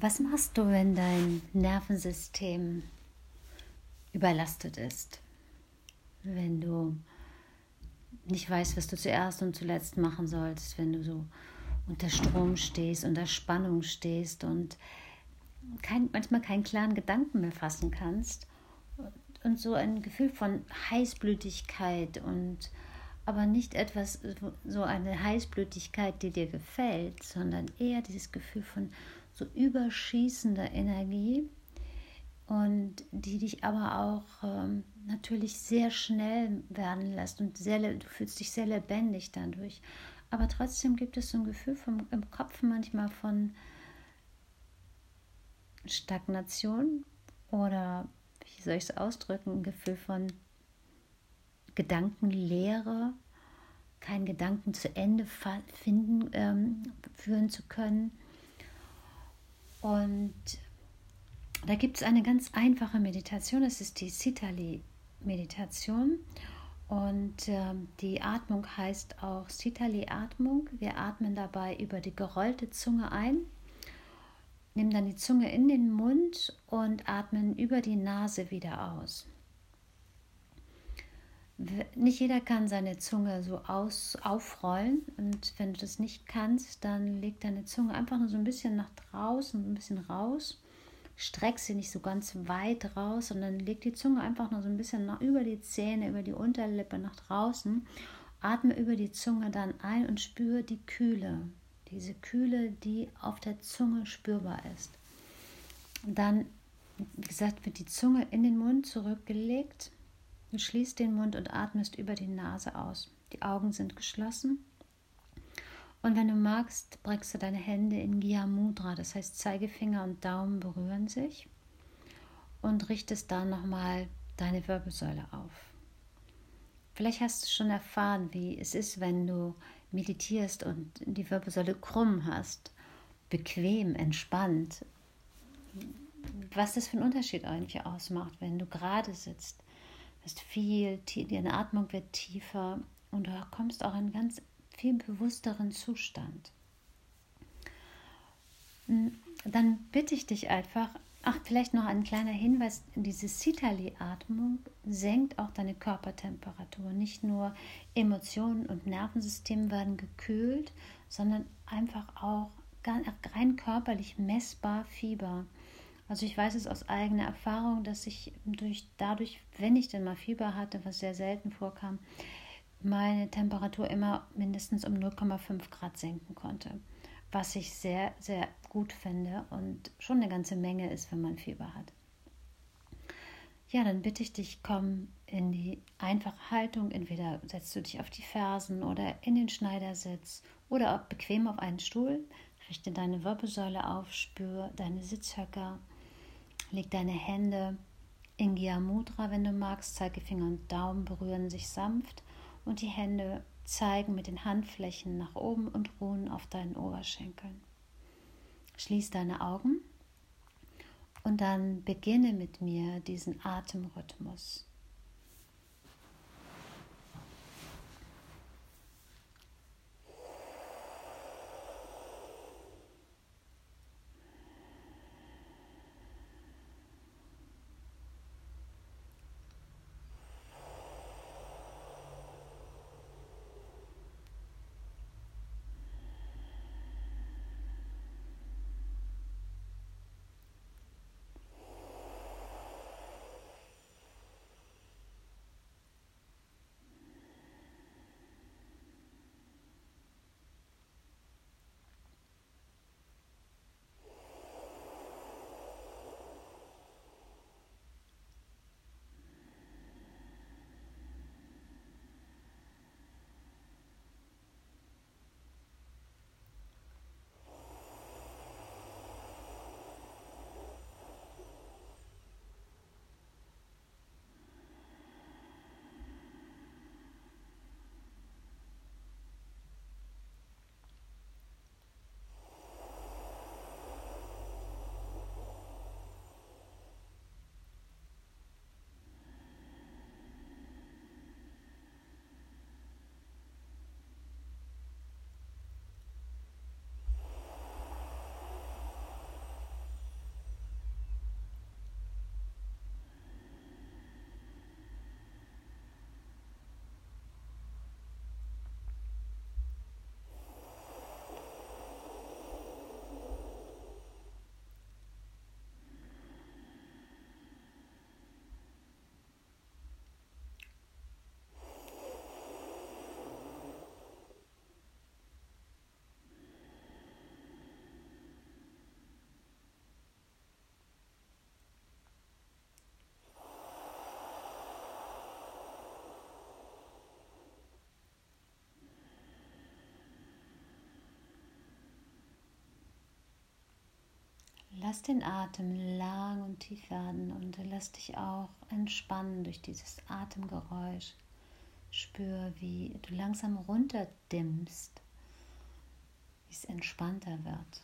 Was machst du, wenn dein Nervensystem überlastet ist? Wenn du nicht weißt, was du zuerst und zuletzt machen sollst, wenn du so unter Strom stehst, unter Spannung stehst und kein, manchmal keinen klaren Gedanken mehr fassen kannst und, so ein Gefühl von Heißblütigkeit und aber nicht etwas, so eine Heißblütigkeit, die dir gefällt, sondern eher dieses Gefühl von so überschießender Energie und die dich aber auch ähm, natürlich sehr schnell werden lässt und sehr, du fühlst dich sehr lebendig dadurch. Aber trotzdem gibt es so ein Gefühl vom, im Kopf manchmal von Stagnation oder, wie soll ich es ausdrücken, ein Gefühl von Gedankenlehre, keinen Gedanken zu Ende finden, ähm, führen zu können. Und da gibt es eine ganz einfache Meditation, das ist die Sitali-Meditation. Und äh, die Atmung heißt auch Sitali-Atmung. Wir atmen dabei über die gerollte Zunge ein, nehmen dann die Zunge in den Mund und atmen über die Nase wieder aus. Nicht jeder kann seine Zunge so aus, aufrollen und wenn du das nicht kannst, dann leg deine Zunge einfach nur so ein bisschen nach draußen, ein bisschen raus. Streck sie nicht so ganz weit raus, sondern leg die Zunge einfach nur so ein bisschen nach, über die Zähne, über die Unterlippe nach draußen. Atme über die Zunge dann ein und spüre die Kühle, diese Kühle, die auf der Zunge spürbar ist. Und dann, wie gesagt, wird die Zunge in den Mund zurückgelegt Du schließt den Mund und atmest über die Nase aus. Die Augen sind geschlossen. Und wenn du magst, bringst du deine Hände in Gya Mudra, das heißt Zeigefinger und Daumen berühren sich und richtest dann nochmal deine Wirbelsäule auf. Vielleicht hast du schon erfahren, wie es ist, wenn du meditierst und die Wirbelsäule krumm hast, bequem, entspannt. Was das für einen Unterschied eigentlich ausmacht, wenn du gerade sitzt ist viel, deine Atmung wird tiefer und du kommst auch in einen ganz viel bewussteren Zustand. Hm, dann bitte ich dich einfach, ach, vielleicht noch ein kleiner Hinweis: diese Sitali-Atmung senkt auch deine Körpertemperatur. Nicht nur Emotionen und Nervensystem werden gekühlt, sondern einfach auch rein körperlich messbar Fieber. Also ich weiß es aus eigener Erfahrung, dass ich durch, dadurch, wenn ich denn mal Fieber hatte, was sehr selten vorkam, meine Temperatur immer mindestens um 0,5 Grad senken konnte. Was ich sehr, sehr gut finde und schon eine ganze Menge ist, wenn man Fieber hat. Ja, dann bitte ich dich, komm in die einfache Haltung. Entweder setzt du dich auf die Fersen oder in den Schneidersitz oder bequem auf einen Stuhl. Richte deine Wirbelsäule auf, spür deine Sitzhöcker Leg deine Hände in Gya Mudra, wenn du magst. Zeigefinger und Daumen berühren sich sanft und die Hände zeigen mit den Handflächen nach oben und ruhen auf deinen Oberschenkeln. Schließ deine Augen und dann beginne mit mir diesen Atemrhythmus. Lass den Atem lang und tief werden und lass dich auch entspannen durch dieses Atemgeräusch. Spür, wie du langsam runterdimmst, wie es entspannter wird.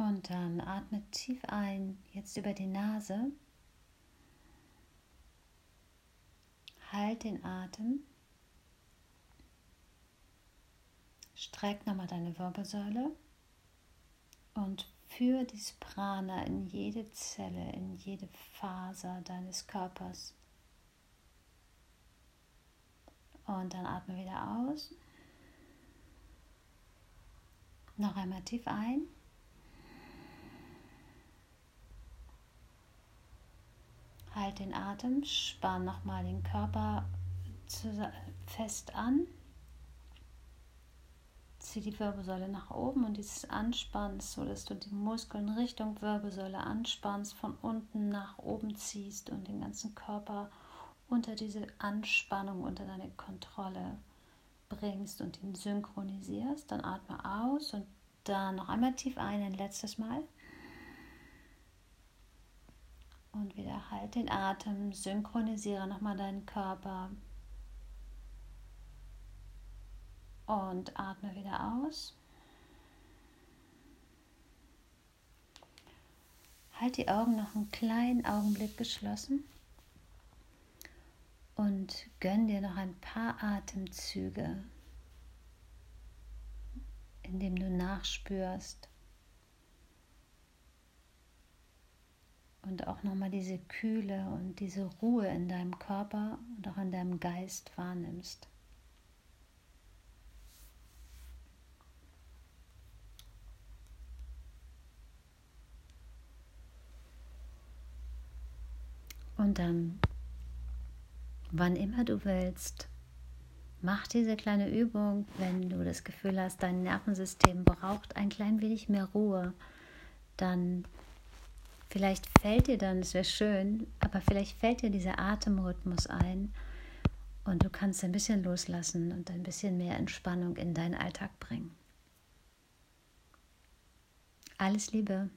Und dann atme tief ein, jetzt über die Nase. Halt den Atem. Streck nochmal deine Wirbelsäule und führe dieses Prana in jede Zelle, in jede Faser deines Körpers. Und dann atme wieder aus. Noch einmal tief ein. Halt den Atem, spann nochmal den Körper fest an. Zieh die Wirbelsäule nach oben und dieses Anspannst, so dass du die Muskeln Richtung Wirbelsäule anspannst, von unten nach oben ziehst und den ganzen Körper unter diese Anspannung, unter deine Kontrolle bringst und ihn synchronisierst. Dann atme aus und dann noch einmal tief ein, ein letztes Mal. Und wieder halt den Atem, synchronisiere nochmal deinen Körper. Und atme wieder aus. Halt die Augen noch einen kleinen Augenblick geschlossen und gönn dir noch ein paar Atemzüge, indem du nachspürst auch nochmal diese Kühle und diese Ruhe in deinem Körper und auch in deinem Geist wahrnimmst. Und dann, wann immer du willst, mach diese kleine Übung, wenn du das Gefühl hast, dein Nervensystem braucht ein klein wenig mehr Ruhe, dann vielleicht fällt dir dann, es wäre schön, aber vielleicht fällt dir dieser Atemrhythmus ein und du kannst ein bisschen loslassen und ein bisschen mehr Entspannung in deinen Alltag bringen. Alles Liebe.